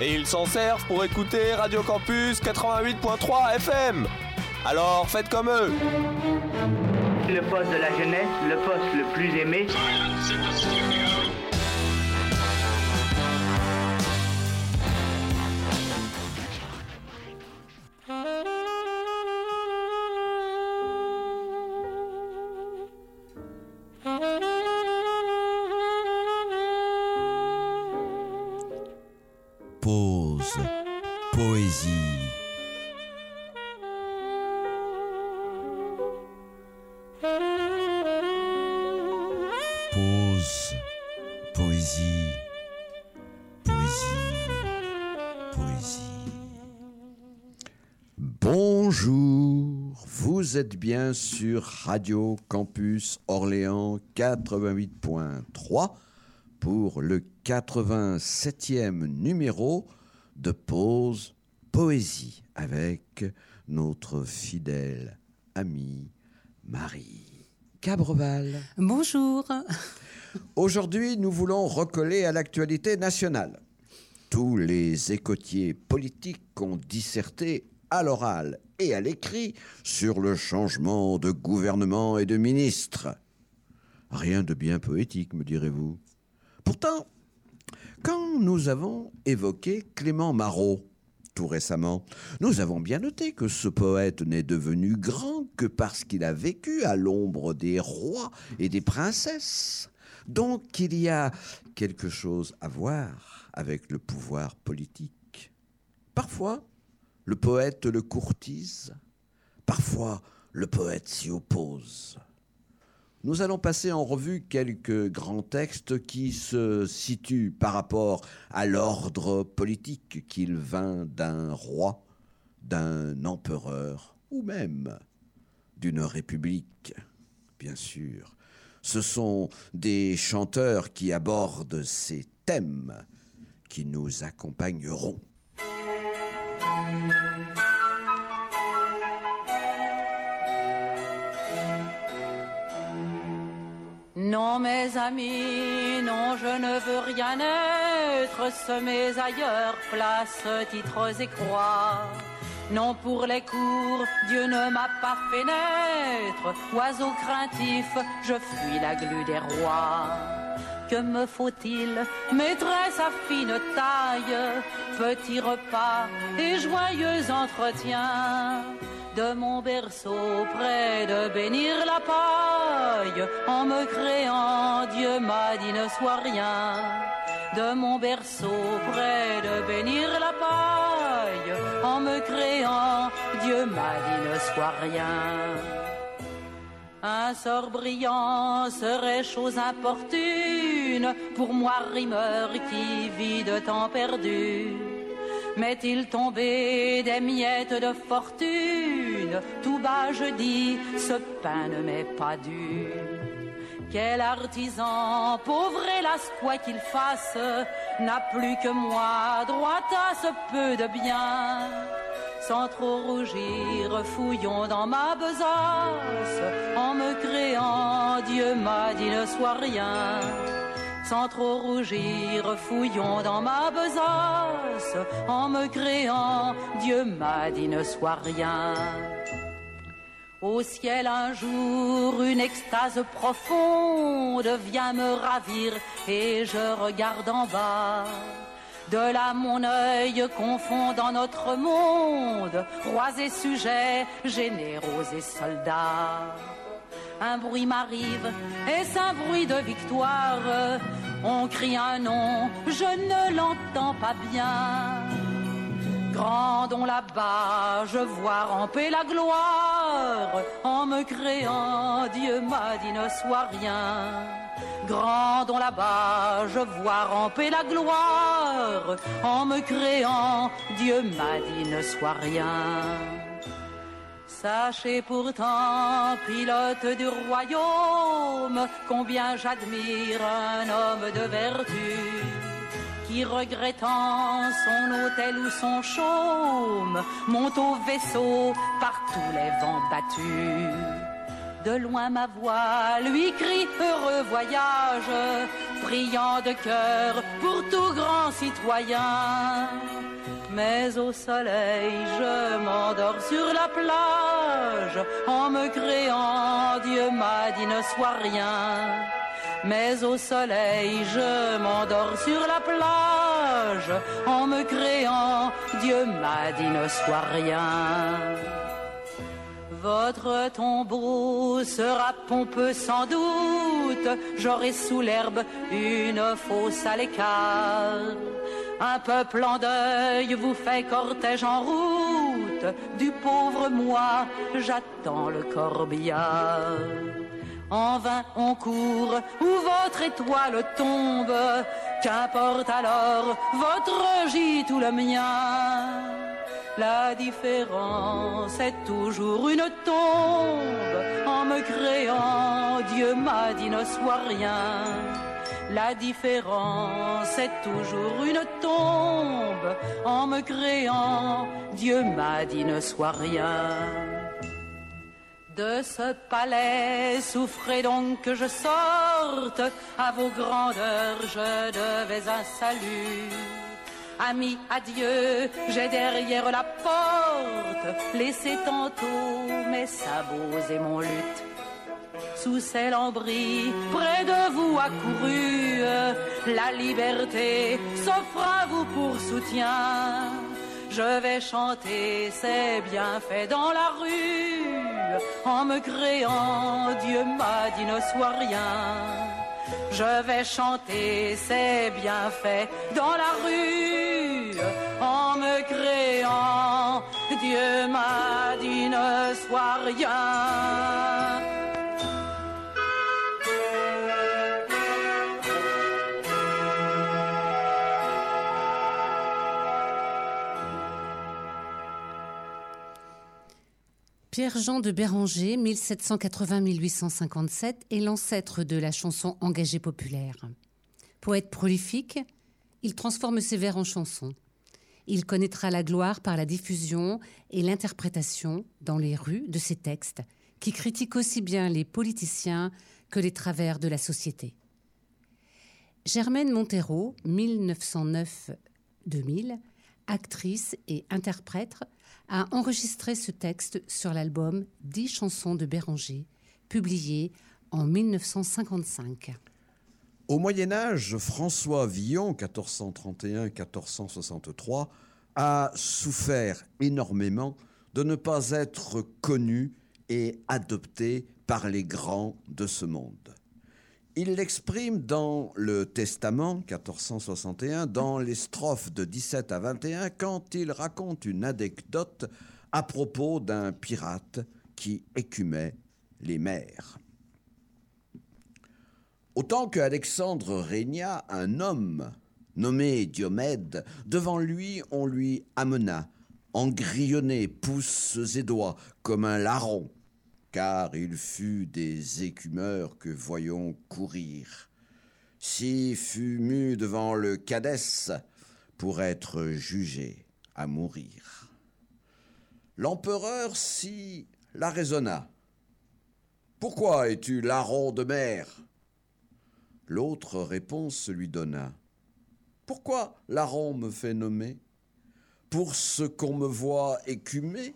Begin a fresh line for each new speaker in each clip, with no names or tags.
Et ils s'en servent pour écouter Radio Campus 88.3 FM. Alors faites comme eux.
Le poste de la jeunesse, le poste le plus aimé.
Vous êtes bien sur Radio Campus Orléans 88.3 pour le 87e numéro de Pause Poésie avec notre fidèle amie Marie Cabreval.
Bonjour.
Aujourd'hui, nous voulons recoller à l'actualité nationale. Tous les écotiers politiques ont disserté à l'oral et à l'écrit sur le changement de gouvernement et de ministre. Rien de bien poétique, me direz-vous. Pourtant, quand nous avons évoqué Clément Marot tout récemment, nous avons bien noté que ce poète n'est devenu grand que parce qu'il a vécu à l'ombre des rois et des princesses. Donc il y a quelque chose à voir avec le pouvoir politique. Parfois, le poète le courtise, parfois le poète s'y oppose. Nous allons passer en revue quelques grands textes qui se situent par rapport à l'ordre politique qu'il vint d'un roi, d'un empereur ou même d'une république, bien sûr. Ce sont des chanteurs qui abordent ces thèmes qui nous accompagneront.
Non, mes amis, non, je ne veux rien être. Semés ailleurs, place, titres et croix. Non, pour les cours, Dieu ne m'a pas fait naître. Oiseau craintif, je fuis la glu des rois. Me faut-il Maîtresse à fine taille, petit repas et joyeux entretien. De mon berceau près de bénir la paille en me créant Dieu m'a dit ne sois rien. De mon berceau près de bénir la paille en me créant Dieu m'a dit ne sois rien un sort brillant serait chose importune pour moi rimeur qui vit de temps perdu M'est-il tombé des miettes de fortune? Tout bas je dis, ce pain ne m'est pas dû. Quel artisan, pauvre hélas quoi qu'il fasse, n'a plus que moi, droit à ce peu de bien. Sans trop rougir, fouillons dans ma besace, en me créant, Dieu m'a dit ne sois rien sans trop rougir, fouillons dans ma besace, en me créant, Dieu m'a dit ne sois rien. Au ciel un jour, une extase profonde vient me ravir et je regarde en bas. De là mon œil confond dans notre monde, rois et sujets, généraux et soldats un bruit m'arrive, est-ce un bruit de victoire On crie un nom, je ne l'entends pas bien. Grandons là-bas, je vois ramper la gloire, en me créant, Dieu m'a dit ne sois rien. Grandons là-bas, je vois ramper la gloire, en me créant, Dieu m'a dit ne sois rien. Sachez pourtant, pilote du royaume, combien j'admire un homme de vertu, regrettant son hôtel ou son chaume, monte au vaisseau par tous les vents battus. De loin ma voix lui crie heureux voyage, priant de cœur pour tout grand citoyen. Mais au soleil, je m'endors sur la plage en me créant, Dieu m'a dit ne sois rien. Mais au soleil, je m'endors sur la plage en me créant, Dieu m'a dit ne sois rien. Votre tombeau sera pompeux sans doute, j'aurai sous l'herbe une fosse à l'écart. Un peuple en deuil vous fait cortège en route, du pauvre moi j'attends le corbillard. En vain on court, où votre étoile tombe, qu'importe alors votre gîte ou le mien. La différence est toujours une tombe. En me créant, Dieu m'a dit ne sois rien. La différence est toujours une tombe. En me créant, Dieu m'a dit ne sois rien. De ce palais, souffrez donc que je sorte. À vos grandeurs, je devais un salut. Ami, adieu, j'ai derrière la porte laissé tantôt mes sabots et mon luth. Sous ces lambris, près de vous accouru, la liberté s'offre à vous pour soutien. Je vais chanter ses bienfaits dans la rue, en me créant, Dieu m'a dit ne sois rien. Je vais chanter ses bienfaits dans la rue en me créant. Dieu m'a dit ne sois rien.
Pierre-Jean de Béranger, 1780-1857, est l'ancêtre de la chanson engagée populaire. Poète prolifique, il transforme ses vers en chansons. Il connaîtra la gloire par la diffusion et l'interprétation dans les rues de ses textes, qui critiquent aussi bien les politiciens que les travers de la société. Germaine Montero, 1909-2000, actrice et interprète, a enregistré ce texte sur l'album Dix chansons de Béranger, publié en 1955.
Au Moyen Âge, François Villon, 1431-1463, a souffert énormément de ne pas être connu et adopté par les grands de ce monde. Il l'exprime dans le Testament 1461, dans les strophes de 17 à 21, quand il raconte une anecdote à propos d'un pirate qui écumait les mers. Autant que Alexandre régna, un homme nommé Diomède, devant lui on lui amena, engrillonné, pouces et doigts, comme un larron, car il fut des écumeurs que voyons courir. Si fut mu devant le Cadès pour être jugé à mourir. L'empereur s'y la raisonna. Pourquoi es-tu larron de mer? L'autre réponse lui donna. Pourquoi larron me fait nommer? Pour ce qu'on me voit écumer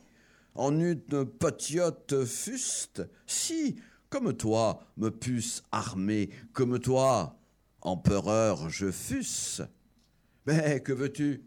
en une potiote fuste, si, comme toi, me pusse armer, comme toi, empereur, je fusse. Mais que veux-tu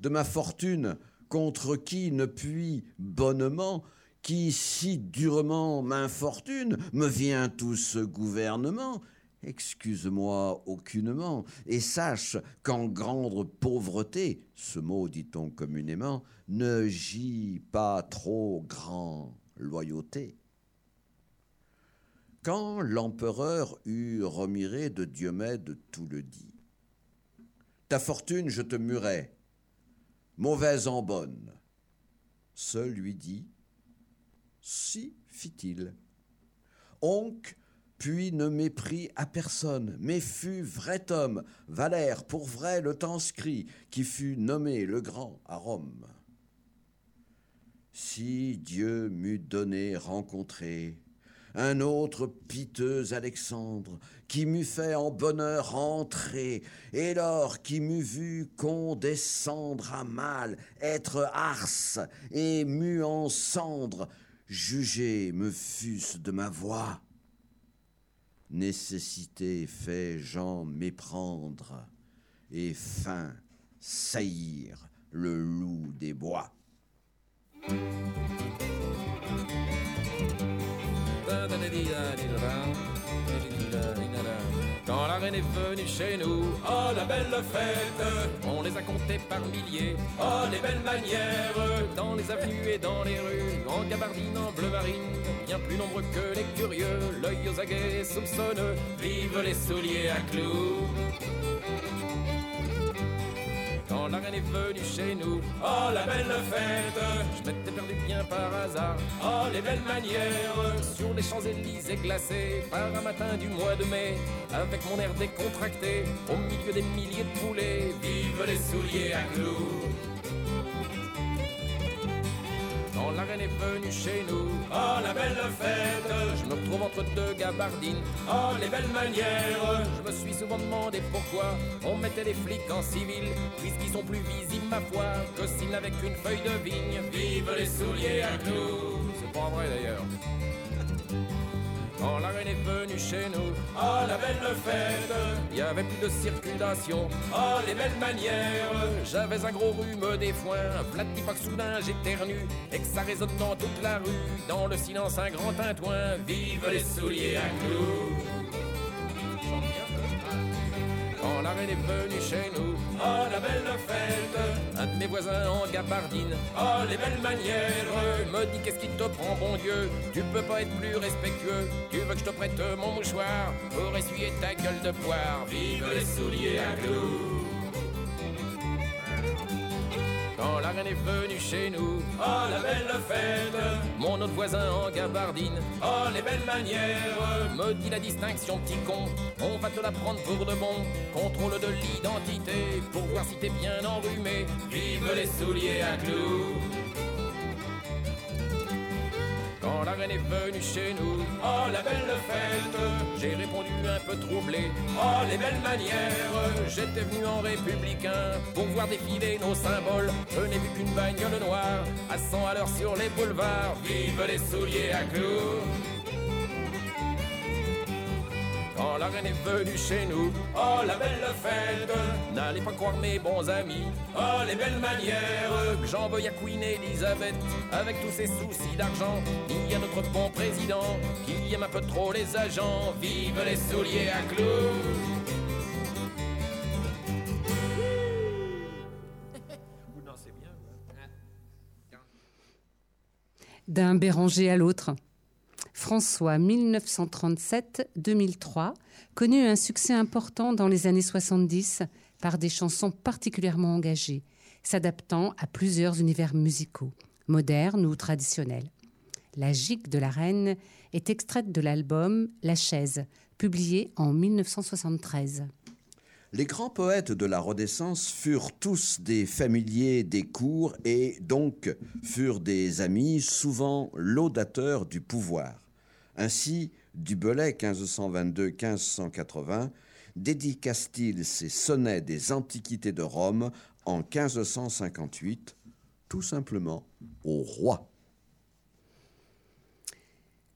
De ma fortune, contre qui ne puis bonnement, qui si durement m'infortune, me vient tout ce gouvernement, Excuse-moi aucunement, et sache qu'en grande pauvreté, ce mot dit-on communément, ne gît pas trop grand loyauté. Quand l'empereur eut remiré de Diomède tout le dit, Ta fortune je te murai, mauvaise en bonne. Ce lui dit, Si, fit-il. Onc puis ne méprit à personne, mais fut vrai homme, Valère pour vrai le temps scrit, qui fut nommé le grand à Rome. Si Dieu m'eût donné rencontrer un autre piteux Alexandre, qui m'eût fait en bonheur entrer, et lors qui m'eût vu condescendre à mal, être ars et mu en cendre, juger me fût-ce de ma voix. Nécessité fait Jean méprendre, et fin saillir le loup des bois.
Quand la reine est venue chez nous, oh la belle fête, on les a comptés par milliers, oh les belles manières, dans les avenues et dans les rues, en gabardine, en bleu marine, bien plus nombreux que les curieux, l'œil aux aguets soupçonneux, vive les souliers à clous. Quand la reine est venue chez nous, oh la belle fête, je m'étais perdu bien par hasard, oh les belles manières, sur les Champs-Élysées glacés, par un matin du mois de mai, avec mon air décontracté, au milieu des milliers de poulets, vive les souliers à clous. Quand la reine est venue chez nous, oh la belle fête, je me retrouve entre deux gabardines, oh les belles manières. Je me suis souvent demandé pourquoi on mettait les flics en civil, puisqu'ils sont plus visibles, ma foi, que s'ils n'avaient qu'une feuille de vigne. Vive les souliers à clous. C'est pas vrai d'ailleurs. Quand la reine est venue chez nous, oh la belle fête, il y avait plus de circulation, oh les belles manières. J'avais un gros rhume des foins, pas que soudain j'éternue, et que ça résonne dans toute la rue, dans le silence un grand tintouin. Vive les souliers à clous. Quand la reine est venue chez nous, oh la belle fête, mes voisins en gabardine, oh les belles manières, me dit qu'est-ce qui te prend bon Dieu, tu peux pas être plus respectueux, tu veux que je te prête mon mouchoir pour essuyer ta gueule de poire, vive les souliers à clous. Quand la reine est venue chez nous, oh la belle fête, mon autre voisin en gabardine, oh les belles manières, me dit la distinction petit con, on va te la prendre pour de bon, contrôle de l'identité, pour voir si t'es bien enrhumé, vive les souliers à clous. Quand la reine est venue chez nous, oh la belle fête, j'ai répondu un peu troublé, oh les belles manières, j'étais venu en républicain pour voir défiler nos symboles, je n'ai vu qu'une bagnole noire, à 100 à l'heure sur les boulevards, vive les souliers à clous. Quand la reine est venue chez nous, oh la belle fête, n'allez pas croire mes bons amis, oh les belles manières, j'en veuille à Queen Elizabeth, avec tous ses soucis d'argent, il y a notre bon président, qui aime un peu trop les agents, vive les souliers à clous.
D'un Béranger à l'autre. François, 1937-2003, connut un succès important dans les années 70 par des chansons particulièrement engagées, s'adaptant à plusieurs univers musicaux, modernes ou traditionnels. La gigue de la reine est extraite de l'album La chaise, publié en 1973.
Les grands poètes de la Renaissance furent tous des familiers des cours et donc furent des amis, souvent laudateurs du pouvoir. Ainsi, du Belay 1522-1580 dédicace-t-il ses sonnets des Antiquités de Rome en 1558, tout simplement au roi.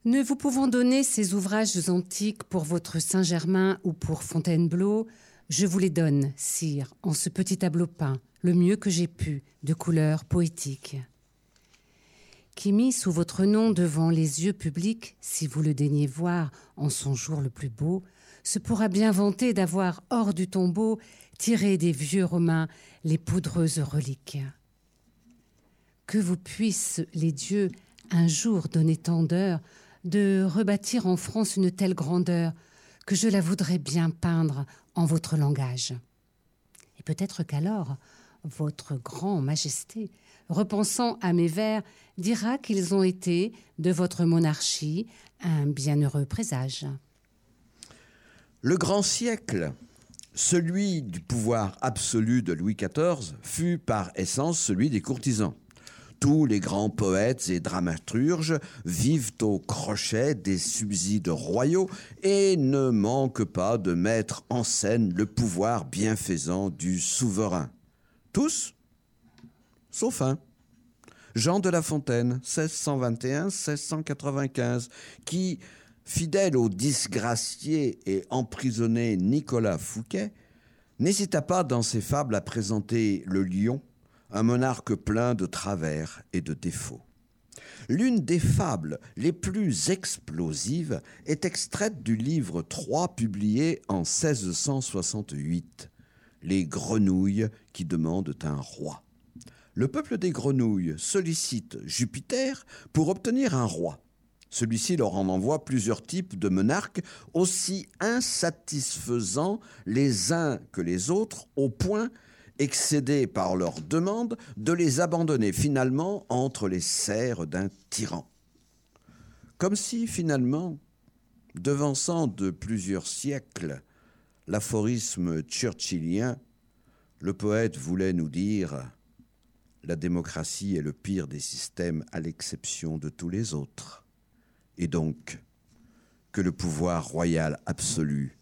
Ne vous pouvant donner ces ouvrages antiques pour votre Saint-Germain ou pour Fontainebleau, je vous les donne, sire, en ce petit tableau peint, le mieux que j'ai pu, de couleur poétique. Qui mis sous votre nom devant les yeux publics, si vous le daignez voir en son jour le plus beau, se pourra bien vanter d'avoir hors du tombeau tiré des vieux Romains les poudreuses reliques. Que vous puissent les dieux un jour donner tant de rebâtir en France une telle grandeur que je la voudrais bien peindre en votre langage. Et peut-être qu'alors, votre grand majesté, repensant à mes vers, dira qu'ils ont été, de votre monarchie, un bienheureux présage.
Le grand siècle, celui du pouvoir absolu de Louis XIV, fut par essence celui des courtisans. Tous les grands poètes et dramaturges vivent au crochet des subsides royaux et ne manquent pas de mettre en scène le pouvoir bienfaisant du souverain. Tous, sauf un. Jean de La Fontaine, 1621-1695, qui, fidèle au disgracié et emprisonné Nicolas Fouquet, n'hésita pas dans ses fables à présenter le lion un monarque plein de travers et de défauts. L'une des fables les plus explosives est extraite du livre 3 publié en 1668, Les grenouilles qui demandent un roi. Le peuple des grenouilles sollicite Jupiter pour obtenir un roi. Celui-ci leur en envoie plusieurs types de monarques aussi insatisfaisants les uns que les autres au point excédés par leur demande, de les abandonner finalement entre les serres d'un tyran. Comme si finalement, devançant de plusieurs siècles l'aphorisme churchillien, le poète voulait nous dire la démocratie est le pire des systèmes à l'exception de tous les autres, et donc que le pouvoir royal absolu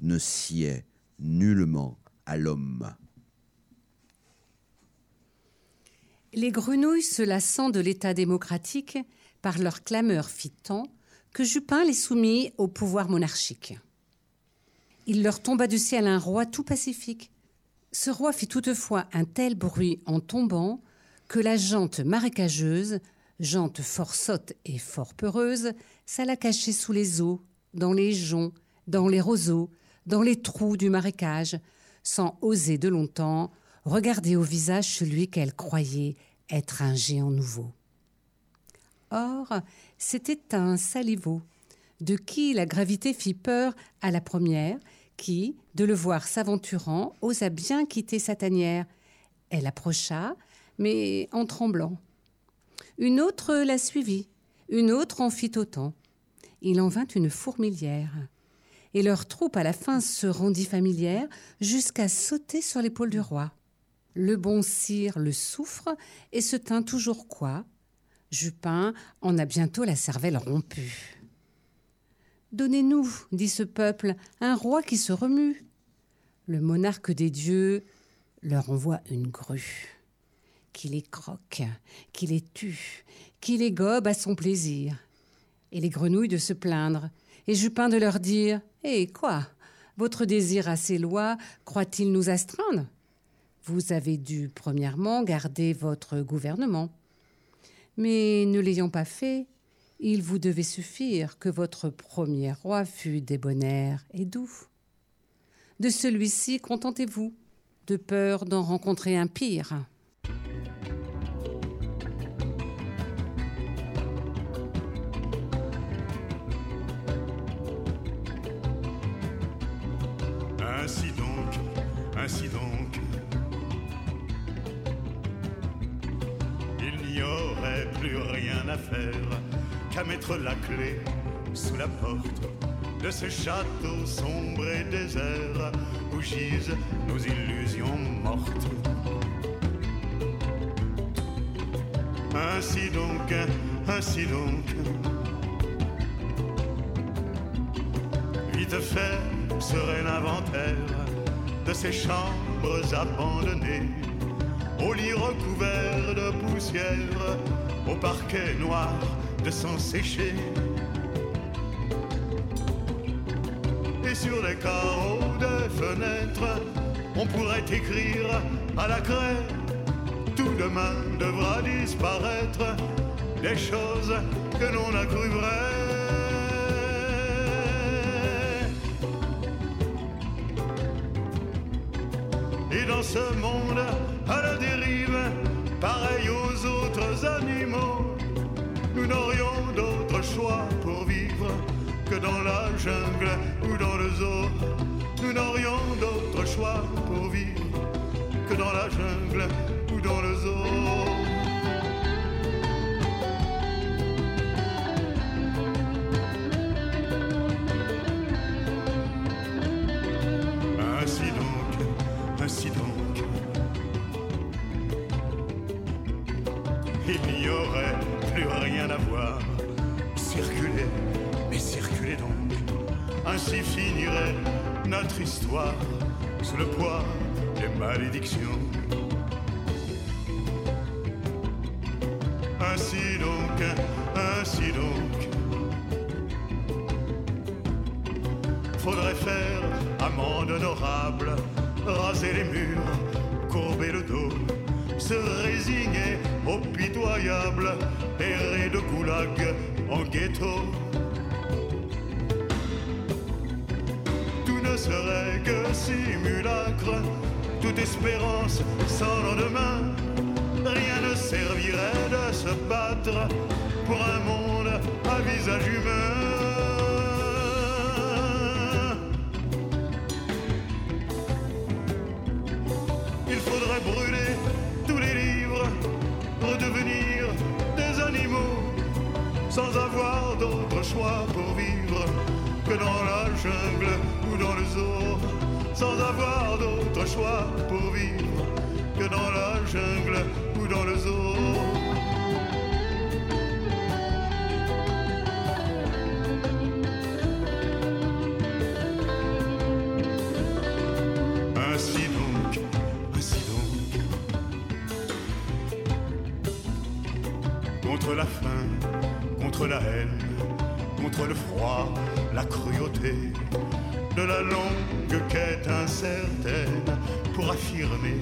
ne sied nullement à l'homme.
Les grenouilles se lassant de l'État démocratique, par leur clameur fit tant que Jupin les soumit au pouvoir monarchique. Il leur tomba du ciel un roi tout pacifique. Ce roi fit toutefois un tel bruit en tombant que la jante marécageuse, jante fort sotte et fort peureuse, s'alla cacher sous les eaux, dans les joncs, dans les roseaux, dans les trous du marécage, sans oser de longtemps regarder au visage celui qu'elle croyait être un géant nouveau. Or, c'était un saliveau, de qui la gravité fit peur à la première, qui, de le voir s'aventurant, osa bien quitter sa tanière. Elle approcha, mais en tremblant. Une autre la suivit, une autre en fit autant. Il en vint une fourmilière. Et leur troupe à la fin se rendit familière jusqu'à sauter sur l'épaule du roi. Le bon sire le souffre et se tint toujours quoi? Jupin en a bientôt la cervelle rompue. Donnez-nous, dit ce peuple, un roi qui se remue. Le monarque des dieux leur envoie une grue, qui les croque, qui les tue, qui les gobe à son plaisir. Et les grenouilles de se plaindre, et Jupin de leur dire Eh quoi? Votre désir à ces lois croit-il nous astreindre? Vous avez dû, premièrement, garder votre gouvernement. Mais ne l'ayant pas fait, il vous devait suffire que votre premier roi fût débonnaire et doux. De celui-ci, contentez-vous, de peur d'en rencontrer un pire.
Ainsi donc, ainsi donc, il n'y aurait plus rien à faire qu'à mettre la clé sous la porte de ce château sombre et désert où gisent nos illusions mortes. Ainsi donc, ainsi donc, vite fait serait l'inventaire de ces chambres abandonnées, aux lits recouverts de poussière, au parquet noir de sang séché. Et sur les carreaux des fenêtres, on pourrait écrire à la craie, tout demain devra disparaître, des choses que l'on a cru vraies. Et dans ce monde à la dérive, dans la jungle ou dans le zoo. Nous n'aurions d'autre choix pour vivre que dans la jungle ou dans le zoo. Sous le poids des malédictions. Ainsi donc, ainsi donc, faudrait faire amende honorable, raser les murs, courber le dos, se résigner au pitoyable, errer de goulag en ghetto. Sans lendemain. Rien ne servirait de se battre pour un monde à visage humain. Il faudrait brûler tous les livres, redevenir des animaux, sans avoir d'autre choix pour vivre que dans la jungle ou dans le zoo, sans avoir d'autre choix pour vivre dans la jungle ou dans le zoo. Ainsi donc, ainsi donc. Contre la faim, contre la haine, contre le froid, la cruauté, de la longue quête incertaine pour affirmer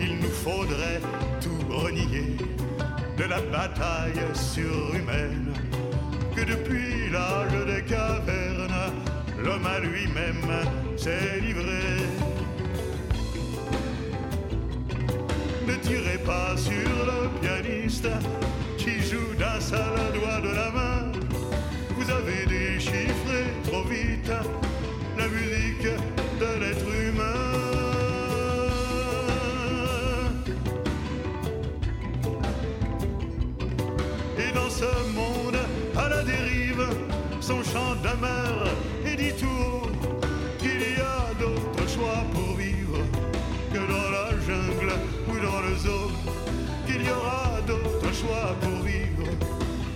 il nous faudrait tout renier de la bataille surhumaine que depuis l'âge des cavernes, l'homme à lui-même s'est livré. Ne tirez pas sur le pianiste choix pour vivre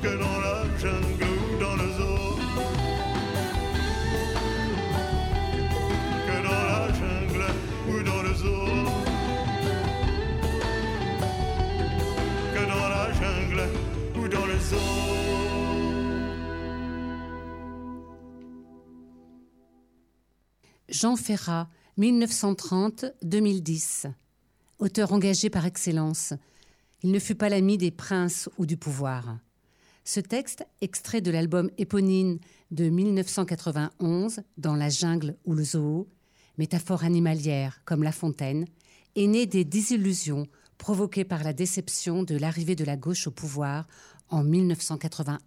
que dans la jungle ou dans le zoo. Que dans la jungle ou dans le zoo. Que dans la jungle ou dans le zoo.
Jean Ferrat, 1930-2010. Auteur engagé par excellence. Il ne fut pas l'ami des princes ou du pouvoir. Ce texte, extrait de l'album éponyme de 1991, Dans la jungle ou le zoo, métaphore animalière comme La Fontaine, est né des désillusions provoquées par la déception de l'arrivée de la gauche au pouvoir en 1981.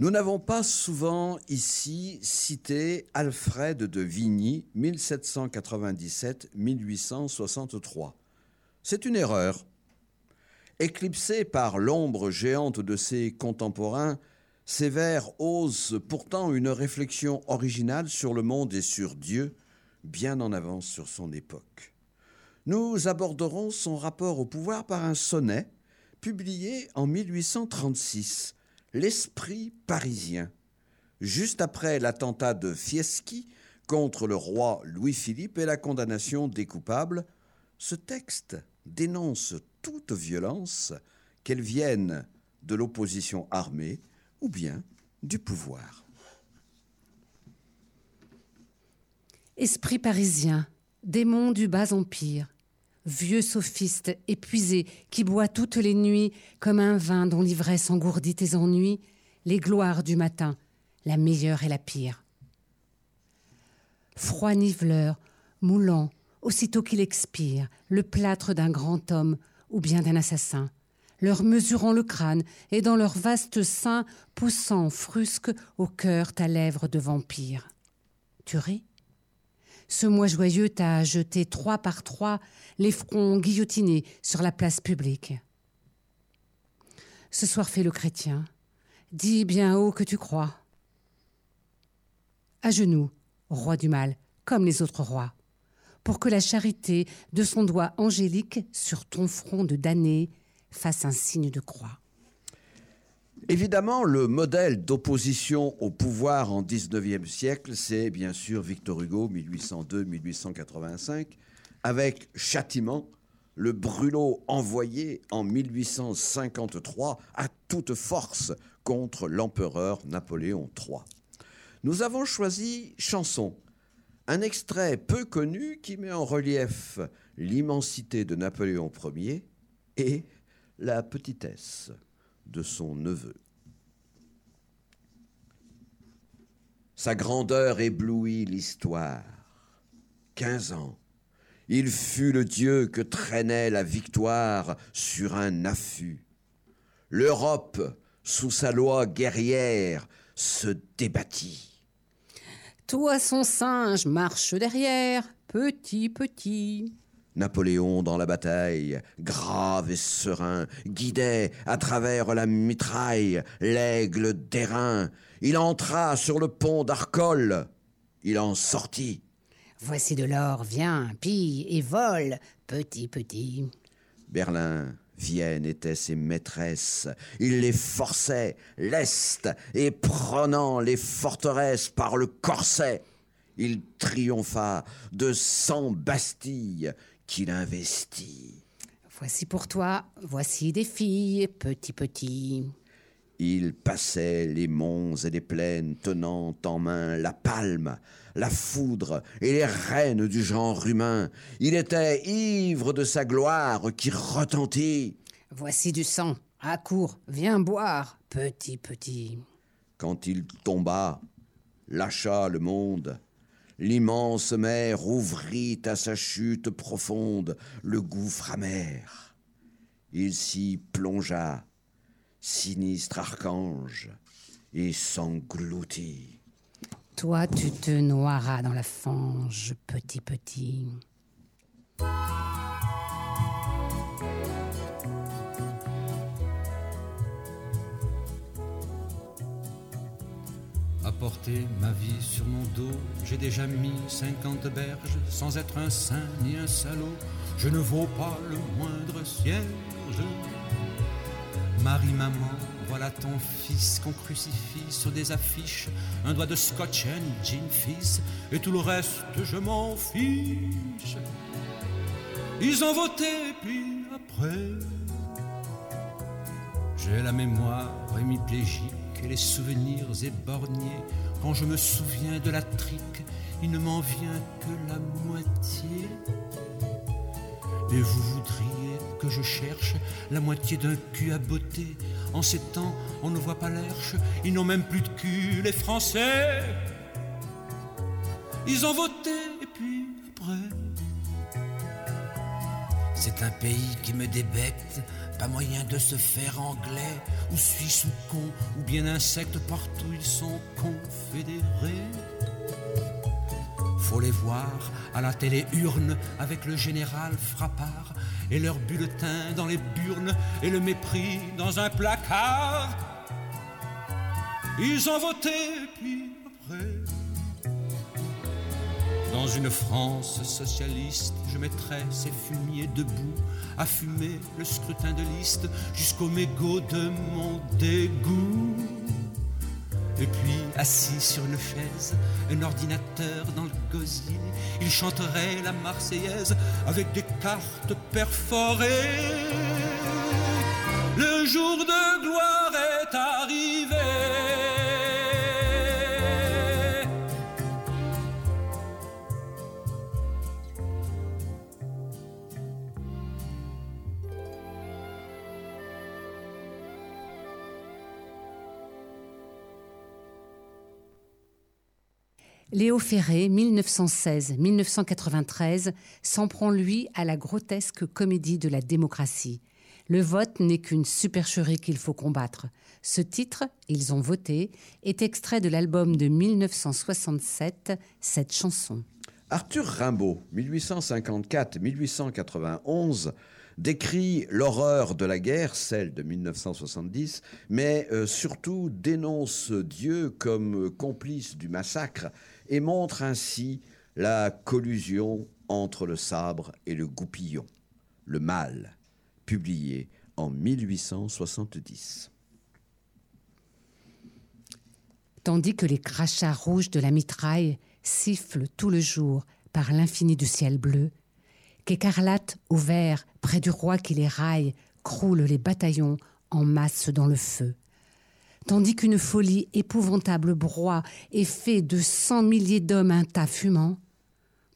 Nous n'avons pas souvent ici cité Alfred de Vigny, 1797-1863. C'est une erreur. Éclipsé par l'ombre géante de ses contemporains, ces vers osent pourtant une réflexion originale sur le monde et sur Dieu, bien en avance sur son époque. Nous aborderons son rapport au pouvoir par un sonnet publié en 1836 L'esprit parisien. Juste après l'attentat de Fieschi contre le roi Louis-Philippe et la condamnation des coupables, ce texte dénonce toute violence, qu'elle vienne de l'opposition armée ou bien du pouvoir.
Esprit parisien, démon du bas empire, vieux sophiste épuisé qui boit toutes les nuits comme un vin dont l'ivresse engourdit tes ennuis, les gloires du matin, la meilleure et la pire. Froid niveleur, moulant, aussitôt qu'il expire, le plâtre d'un grand homme ou bien d'un assassin, leur mesurant le crâne et dans leur vaste sein poussant frusque au cœur ta lèvre de vampire. Tu ris? Ce mois joyeux t'a jeté trois par trois les fronts guillotinés sur la place publique. Ce soir fait le chrétien, Dis bien haut que tu crois. À genoux, roi du mal, comme les autres rois, pour que la charité de son doigt angélique sur ton front de damné fasse un signe de croix.
Évidemment, le modèle d'opposition au pouvoir en 19e siècle, c'est bien sûr Victor Hugo, 1802-1885, avec Châtiment, le brûlot envoyé en 1853 à toute force contre l'empereur Napoléon III. Nous avons choisi Chanson, un extrait peu connu qui met en relief l'immensité de Napoléon Ier et la petitesse de son neveu. Sa grandeur éblouit l'histoire. Quinze ans, il fut le dieu que traînait la victoire sur un affût. L'Europe, sous sa loi guerrière, se débattit.
Toi, son singe, marche derrière, petit, petit.
Napoléon dans la bataille, grave et serein, guidait à travers la mitraille l'aigle d'airain. Il entra sur le pont d'Arcole. Il en sortit.
Voici de l'or, viens, pille et vole, petit, petit.
Berlin, Vienne étaient ses maîtresses. Il les forçait, leste, et prenant les forteresses par le corset. Il triompha de cent Bastilles qu'il investit.
Voici pour toi, voici des filles, petit, petit.
Il passait les monts et les plaines tenant en main la palme, la foudre et les rênes du genre humain. Il était ivre de sa gloire qui retentit.
Voici du sang, à court, viens boire, petit, petit.
Quand il tomba, lâcha le monde. L'immense mer ouvrit à sa chute profonde le gouffre amer. Il s'y plongea, sinistre archange, et s'engloutit.
Toi, tu te noieras dans la fange, petit, petit.
Apporter ma vie sur mon dos, j'ai déjà mis cinquante berges, sans être un saint ni un salaud, je ne vaux pas le moindre cierge. Marie, maman, voilà ton fils qu'on crucifie sur des affiches, un doigt de scotch and gin fils, et tout le reste, je m'en fiche. Ils ont voté, puis après, j'ai la mémoire hémiplégique et les souvenirs éborgnés. Quand je me souviens de la trique, il ne m'en vient que la moitié. Et vous voudriez je cherche la moitié d'un cul à beauté. En ces temps, on ne voit pas l'herche, ils n'ont même plus de cul, les Français. Ils ont voté, et puis après. C'est un pays qui me débecte, pas moyen de se faire anglais, ou suisse ou con, ou bien insecte, partout ils sont confédérés. Faut les voir à la télé urne avec le général Frappard et leur bulletin dans les burnes et le mépris dans un placard. Ils ont voté, puis après. Dans une France socialiste, je mettrais ces fumiers debout à fumer le scrutin de liste jusqu'au mégot de mon dégoût. Et puis, assis sur une chaise, un ordinateur dans le gosier, il chanterait la Marseillaise avec des cartes perforées. Le jour de gloire est arrivé.
Léo Ferré, 1916-1993, s'en prend lui à la grotesque comédie de la démocratie. Le vote n'est qu'une supercherie qu'il faut combattre. Ce titre, Ils ont voté, est extrait de l'album de 1967, cette chanson.
Arthur Rimbaud, 1854-1891, décrit l'horreur de la guerre, celle de 1970, mais euh, surtout dénonce Dieu comme complice du massacre et montre ainsi la collusion entre le sabre et le goupillon, le mal, publié en 1870.
Tandis que les crachats rouges de la mitraille sifflent tout le jour par l'infini du ciel bleu, qu'écarlate au vert, près du roi qui les raille, croulent les bataillons en masse dans le feu. Tandis qu'une folie épouvantable broie et fait de cent milliers d'hommes un tas fumant,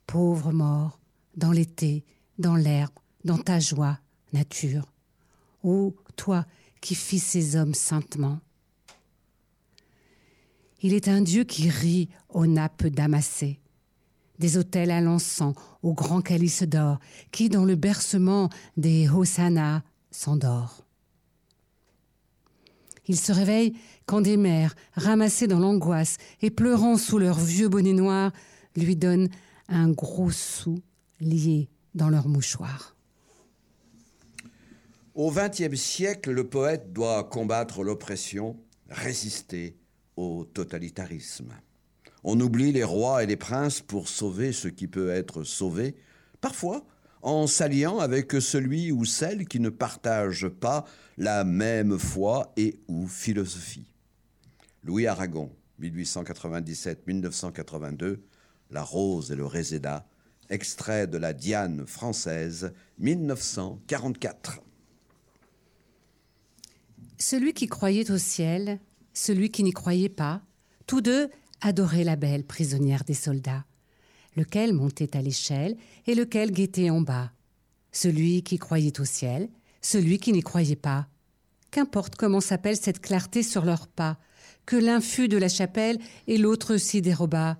pauvre mort, dans l'été, dans l'herbe, dans ta joie, nature, ô toi qui fis ces hommes saintement. Il est un Dieu qui rit aux nappes damassées, des autels à l'encens, aux grands calices d'or, qui dans le bercement des hosannas s'endort. Il se réveille quand des mères, ramassées dans l'angoisse et pleurant sous leurs vieux bonnets noirs, lui donnent un gros sou lié dans leur mouchoir.
Au XXe siècle, le poète doit combattre l'oppression, résister au totalitarisme. On oublie les rois et les princes pour sauver ce qui peut être sauvé, parfois en s'alliant avec celui ou celle qui ne partage pas la même foi et ou philosophie. Louis Aragon, 1897-1982, La rose et le réséda, extrait de la Diane française, 1944.
Celui qui croyait au ciel, celui qui n'y croyait pas, tous deux adoraient la belle prisonnière des soldats, lequel montait à l'échelle et lequel guettait en bas, celui qui croyait au ciel, celui qui n'y croyait pas. Qu'importe comment s'appelle cette clarté sur leurs pas, que l'un fût de la chapelle et l'autre s'y déroba.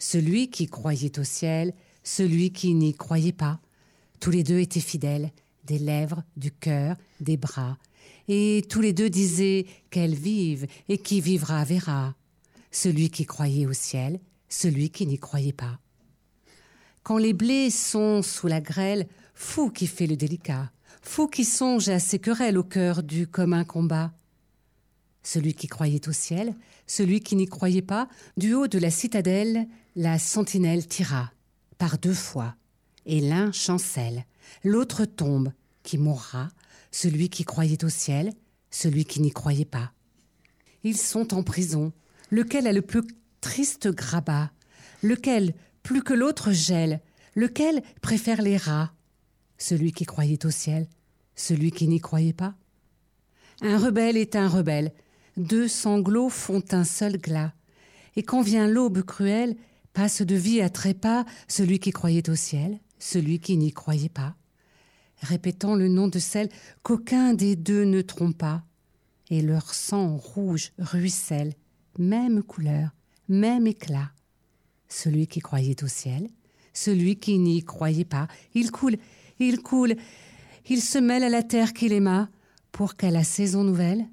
Celui qui croyait au ciel, celui qui n'y croyait pas. Tous les deux étaient fidèles, des lèvres, du cœur, des bras, et tous les deux disaient qu'elle vive et qui vivra verra. Celui qui croyait au ciel, celui qui n'y croyait pas. Quand les blés sont sous la grêle, fou qui fait le délicat, fou qui songe à ses querelles au cœur du commun combat. Celui qui croyait au ciel, celui qui n'y croyait pas, du haut de la citadelle, la sentinelle tira, par deux fois, et l'un chancelle, l'autre tombe, qui mourra, celui qui croyait au ciel, celui qui n'y croyait pas. Ils sont en prison, lequel a le plus triste grabat, lequel, plus que l'autre, gèle, lequel préfère les rats, celui qui croyait au ciel, celui qui n'y croyait pas. Un rebelle est un rebelle, deux sanglots font un seul glas, et quand vient l'aube cruelle, passe de vie à trépas celui qui croyait au ciel, celui qui n'y croyait pas répétant le nom de celle qu'aucun des deux ne trompa. Et leur sang rouge ruisselle, même couleur, même éclat. Celui qui croyait au ciel, celui qui n'y croyait pas, il coule, il coule, il se mêle à la terre qu'il aima, pour qu'à la saison nouvelle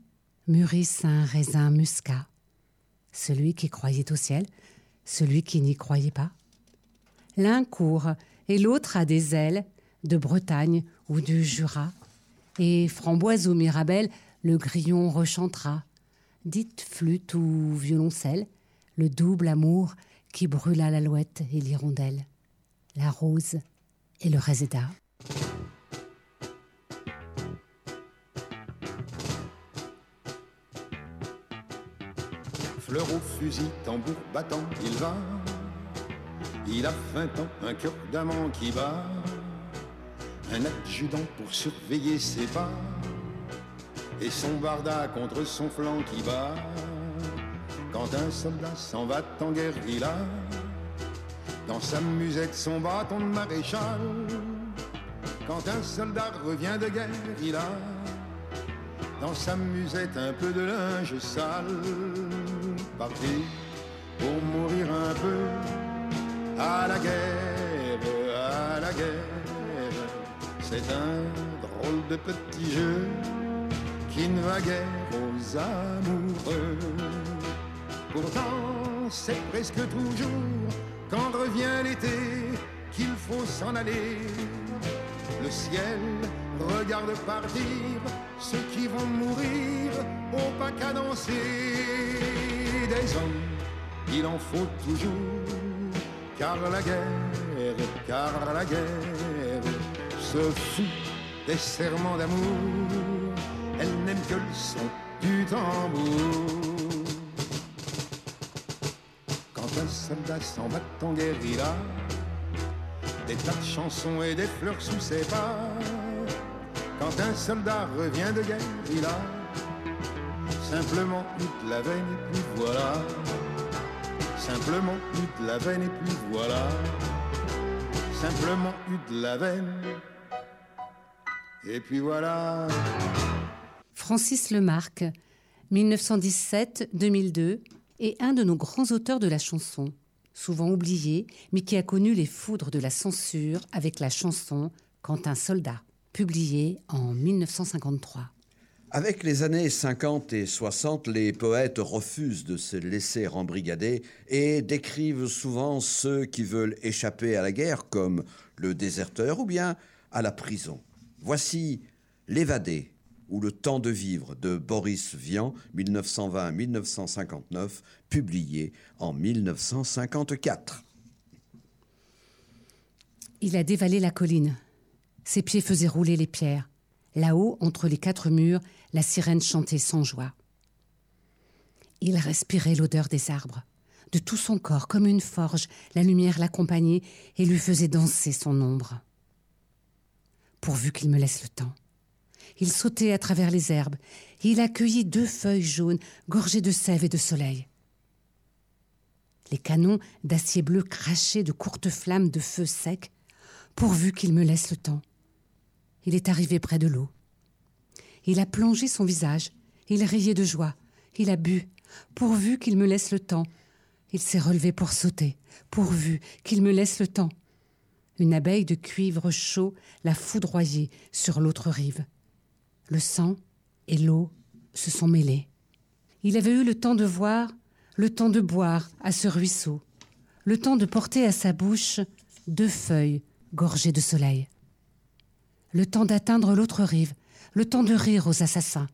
mûrisse un raisin muscat. Celui qui croyait au ciel, celui qui n'y croyait pas. L'un court et l'autre a des ailes, de Bretagne ou du Jura. Et framboise ou mirabelle, le grillon rechantera. Dites flûte ou violoncelle, le double amour qui brûla l'alouette et l'hirondelle, la rose et le réséda.
Fleur au fusil, tambour battant, il va. Il a vingt ans, un cœur d'amant qui bat. Un adjudant pour surveiller ses pas, et son barda contre son flanc qui bat. Quand un soldat s'en va en guerrilla, dans sa musette son bâton de maréchal, quand un soldat revient de guerre, il a. Dans sa musette un peu de linge sale, pour mourir un peu à la guerre, à la guerre. C'est un drôle de petit jeu qui ne va guère aux amoureux. Pourtant, c'est presque toujours quand revient l'été qu'il faut s'en aller. Le ciel regarde partir ceux qui vont mourir au pas cadencé des hommes. Il en faut toujours, car la guerre, car la guerre se fout des serments d'amour. Elle n'aime que le son du tambour. Quand un soldat s'en va en guérilla, des tas de chansons et des fleurs sous ses pas. Quand un soldat revient de guerre, il a simplement toute la veine et puis voilà. Simplement toute la veine et puis voilà. Simplement toute la veine et puis voilà.
Francis Lemarque, 1917-2002, est un de nos grands auteurs de la chanson, souvent oublié, mais qui a connu les foudres de la censure avec la chanson Quand un soldat, publiée en 1953.
Avec les années 50 et 60, les poètes refusent de se laisser embrigader et décrivent souvent ceux qui veulent échapper à la guerre comme le déserteur ou bien à la prison. Voici L'évadé ou Le temps de vivre de Boris Vian, 1920-1959, publié en 1954.
Il a dévalé la colline. Ses pieds faisaient rouler les pierres. Là-haut, entre les quatre murs, la sirène chantait sans joie. Il respirait l'odeur des arbres. De tout son corps, comme une forge, la lumière l'accompagnait et lui faisait danser son ombre. Pourvu qu'il me laisse le temps. Il sautait à travers les herbes et il accueillit deux feuilles jaunes gorgées de sève et de soleil. Les canons d'acier bleu crachaient de courtes flammes de feu sec, pourvu qu'il me laisse le temps. Il est arrivé près de l'eau. Il a plongé son visage, il riait de joie, il a bu, pourvu qu'il me laisse le temps. Il s'est relevé pour sauter, pourvu qu'il me laisse le temps. Une abeille de cuivre chaud l'a foudroyé sur l'autre rive. Le sang et l'eau se sont mêlés. Il avait eu le temps de voir, le temps de boire à ce ruisseau, le temps de porter à sa bouche deux feuilles gorgées de soleil, le temps d'atteindre l'autre rive, le temps de rire aux assassins,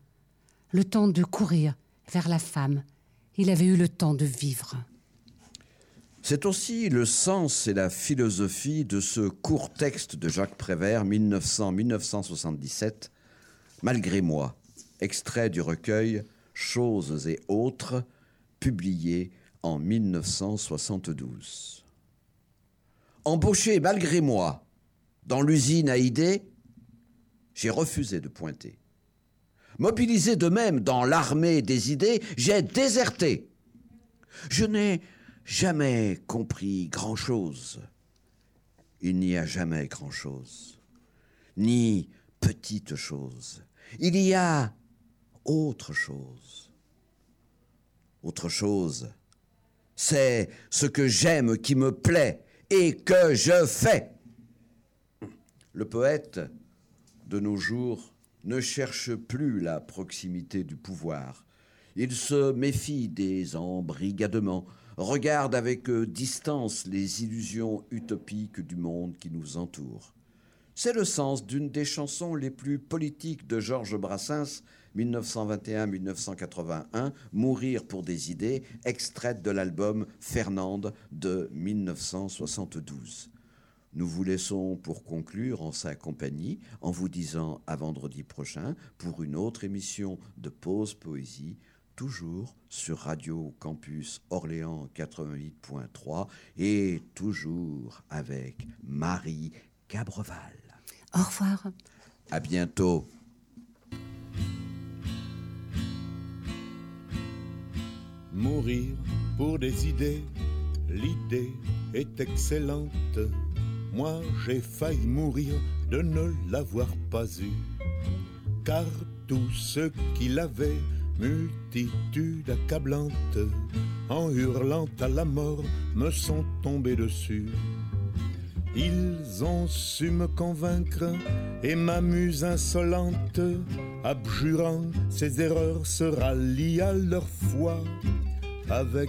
le temps de courir vers la femme. Il avait eu le temps de vivre.
C'est aussi le sens et la philosophie de ce court texte de Jacques Prévert, 1900-1977, Malgré moi, extrait du recueil Choses et autres, publié en 1972. Embauché malgré moi dans l'usine à idées, j'ai refusé de pointer. Mobilisé de même dans l'armée des idées, j'ai déserté. Je n'ai jamais compris grand-chose. Il n'y a jamais grand-chose, ni petite chose. Il y a autre chose. Autre chose, c'est ce que j'aime qui me plaît et que je fais. Le poète, de nos jours, ne cherche plus la proximité du pouvoir. Il se méfie des embrigadements, regarde avec distance les illusions utopiques du monde qui nous entoure. C'est le sens d'une des chansons les plus politiques de Georges Brassens, 1921-1981, Mourir pour des idées, extraite de l'album Fernande de 1972. Nous vous laissons pour conclure en sa compagnie en vous disant à vendredi prochain pour une autre émission de Pause Poésie, toujours sur Radio Campus Orléans 88.3 et toujours avec Marie Cabreval.
Au revoir.
À bientôt.
Mourir pour des idées, l'idée est excellente. Moi j'ai failli mourir de ne l'avoir pas eue. Car tous ceux qui l'avaient, multitude accablante, en hurlant à la mort, me sont tombés dessus. Ils ont su me convaincre et m'amuse insolente, abjurant ses erreurs se rallient à leur foi avec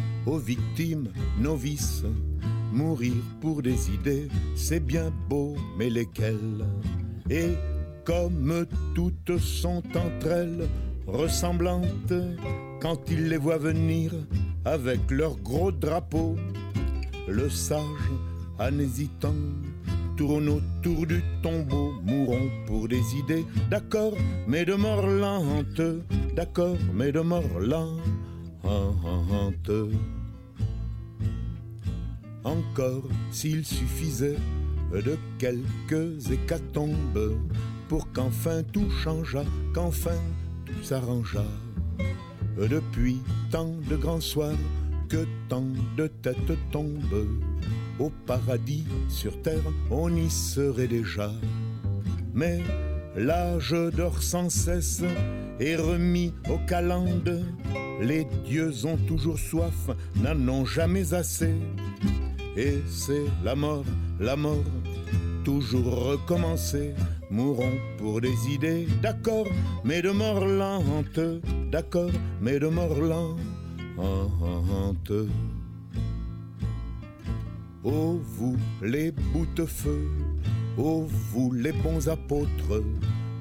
aux victimes novices. Mourir pour des idées, c'est bien beau, mais lesquelles? Et comme toutes sont entre elles ressemblantes, quand il les voit venir avec leur gros drapeau, le sage, en hésitant, tourne autour du tombeau, mourons pour des idées, d'accord, mais de mort lente, d'accord, mais de mort lente. Encore s'il suffisait de quelques hécatombes pour qu'enfin tout changeât, qu'enfin tout s'arrangea. Depuis tant de grands soirs que tant de têtes tombent, au paradis sur terre on y serait déjà. Mais l'âge dort sans cesse et remis au calende. Les dieux ont toujours soif, n'en ont jamais assez. Et c'est la mort, la mort, toujours recommencer. Mourons pour des idées, d'accord, mais de mort lente, d'accord, mais de mort lente. Oh vous les bouts-de-feu, oh vous les bons apôtres,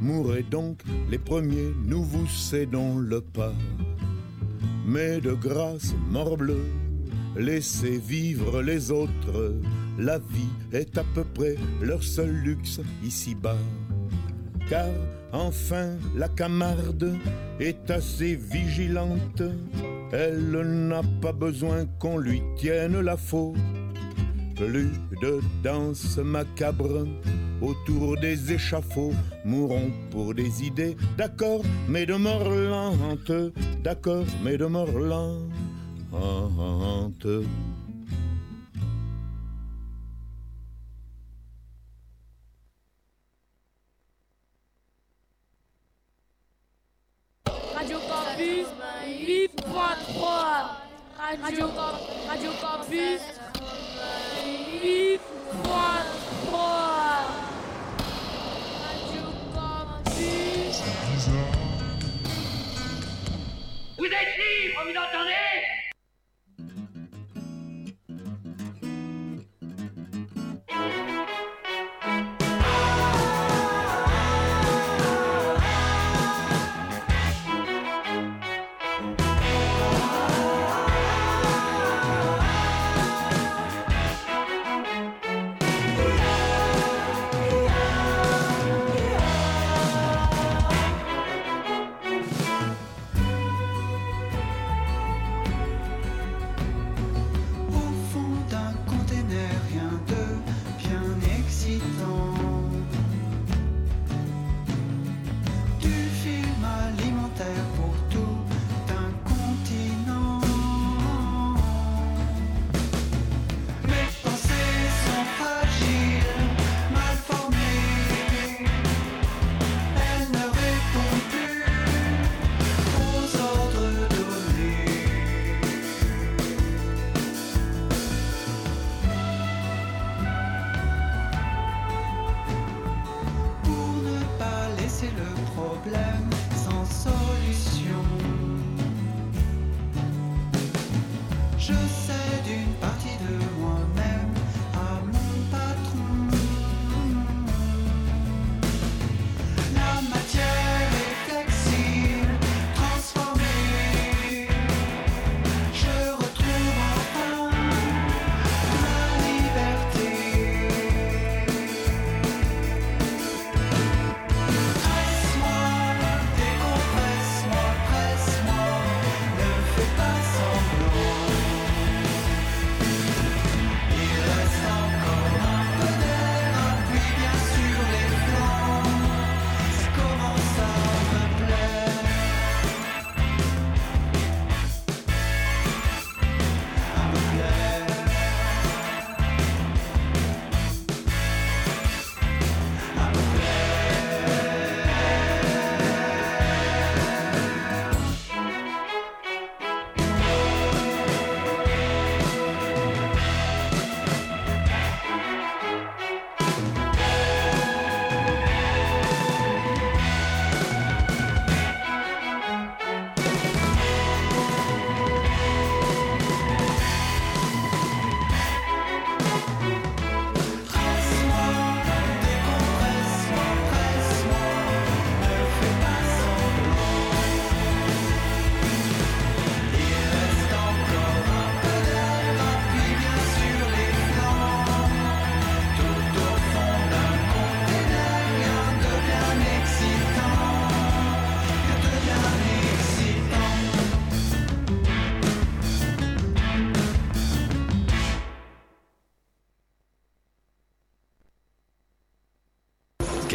mourrez donc les premiers, nous vous cédons le pas. Mais de grâce, morbleu, laissez vivre les autres, la vie est à peu près leur seul luxe ici-bas. Car enfin la camarde est assez vigilante, elle n'a pas besoin qu'on lui tienne la faute. Plus de danse macabre autour des échafauds, mourons pour des idées, d'accord, mais de mort lente, d'accord, mais de mort lente.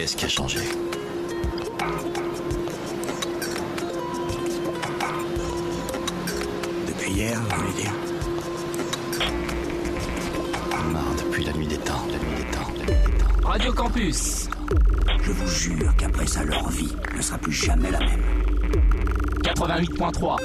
Qu'est-ce qui a changé Depuis hier, vous voulez dire Marre depuis la nuit des temps, la nuit des temps, la nuit des temps.
Radio Campus
Je vous jure qu'après ça, leur vie ne sera plus jamais la même.
88.3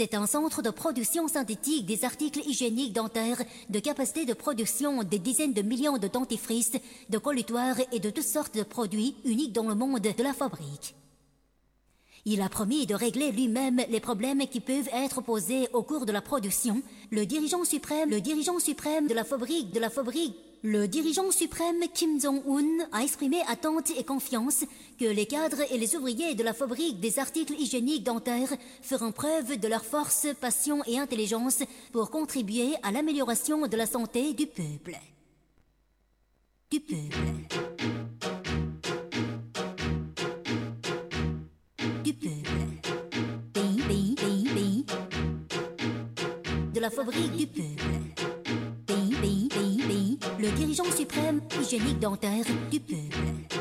C'est un
centre de production synthétique des articles hygiéniques dentaires, de capacité de production des dizaines de millions de dentifrices, de collutoires et de toutes sortes de produits uniques dans le monde de la fabrique. Il a promis de régler lui-même les problèmes qui peuvent être posés au cours de la production. Le dirigeant suprême, le dirigeant suprême de la fabrique, de la fabrique, le dirigeant suprême Kim Jong-un a exprimé attente et confiance que les cadres et les ouvriers de la fabrique des articles hygiéniques dentaires feront preuve de leur force, passion et intelligence pour contribuer à l'amélioration de la santé du peuple. Du peuple. Du peuple. De la fabrique du peuple. Le dirigeant suprême hygiénique dentaire du peuple.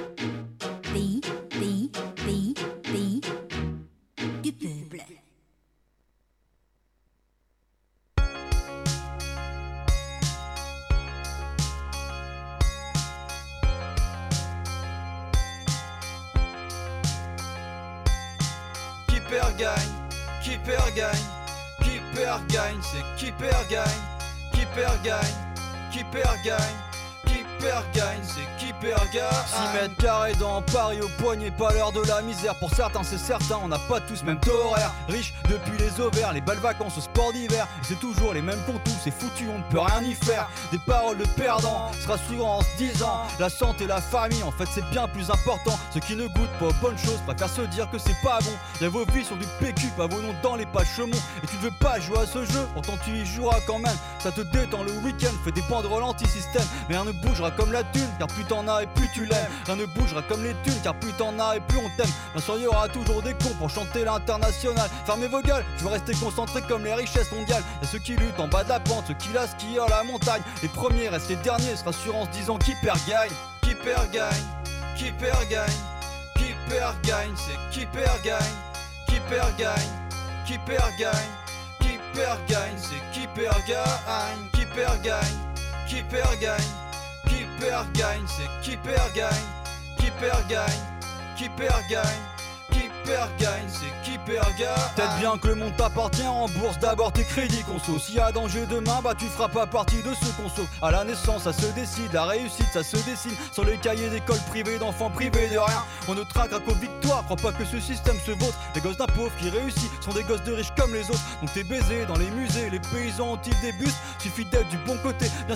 Qui c'est qui perd gagne. 6 mètres carrés dans Paris au poignet, pas l'heure de la misère. Pour certains, c'est certain, on n'a pas tous même taux horaire. Riche depuis les ovaires, les belles vacances au sport d'hiver. C'est toujours les mêmes contours, c'est foutu, on ne peut rien y faire. Des paroles de perdants, se rassurant en se disant La santé, la famille, en fait, c'est bien plus important. Ceux qui ne goûtent pas aux bonnes choses préfèrent se dire que c'est pas bon. Y'a vos vies sur du PQ, pas vos noms dans les pages chemons. Et tu ne veux pas jouer à ce jeu, pourtant tu y joueras quand même. Ça te détend le week-end, fais des banderoles anti-système. Mais rien ne bougera comme la thune, car plus t'en as et plus tu l'aimes. Rien ne bougera comme les thunes, car plus t'en as et plus on t'aime. Bien sûr, y aura toujours des cons pour chanter l'international. Fermez vos gueules, je veux rester concentré comme les richesses mondiales. Et ceux qui luttent en bas de la pente, ceux qui la skient à la montagne. Les premiers restent les derniers, se rassurant en se disant qui perd gagne. Qui perd gagne, qui perd gagne, qui perd gagne, c'est qui perd gagne, qui perd gagne, qui perd gagne, qui perd gagne, c'est qui perd gagne, qui perd gagne, qui perd gagne, qui gagne, c'est qui perd gagne, qui gagne, qui gagne. Qui gagne, c'est qui perd gagne. Bien que le monde t'appartient en bourse, d'abord tes crédits conso. S'il y a danger demain, bah tu feras pas partie de ceux qu'on sauve. À la naissance, ça se décide, la réussite, ça se dessine. Sur les cahiers d'école privées d'enfants privés de rien. On ne traquera qu'aux victoires, crois pas que ce système se vautre. Les gosses d'un pauvre qui réussit sont des gosses de riches comme les autres. Donc t'es baisé dans les musées, les paysans ont-ils des bus Suffit d'être du bon côté. Bien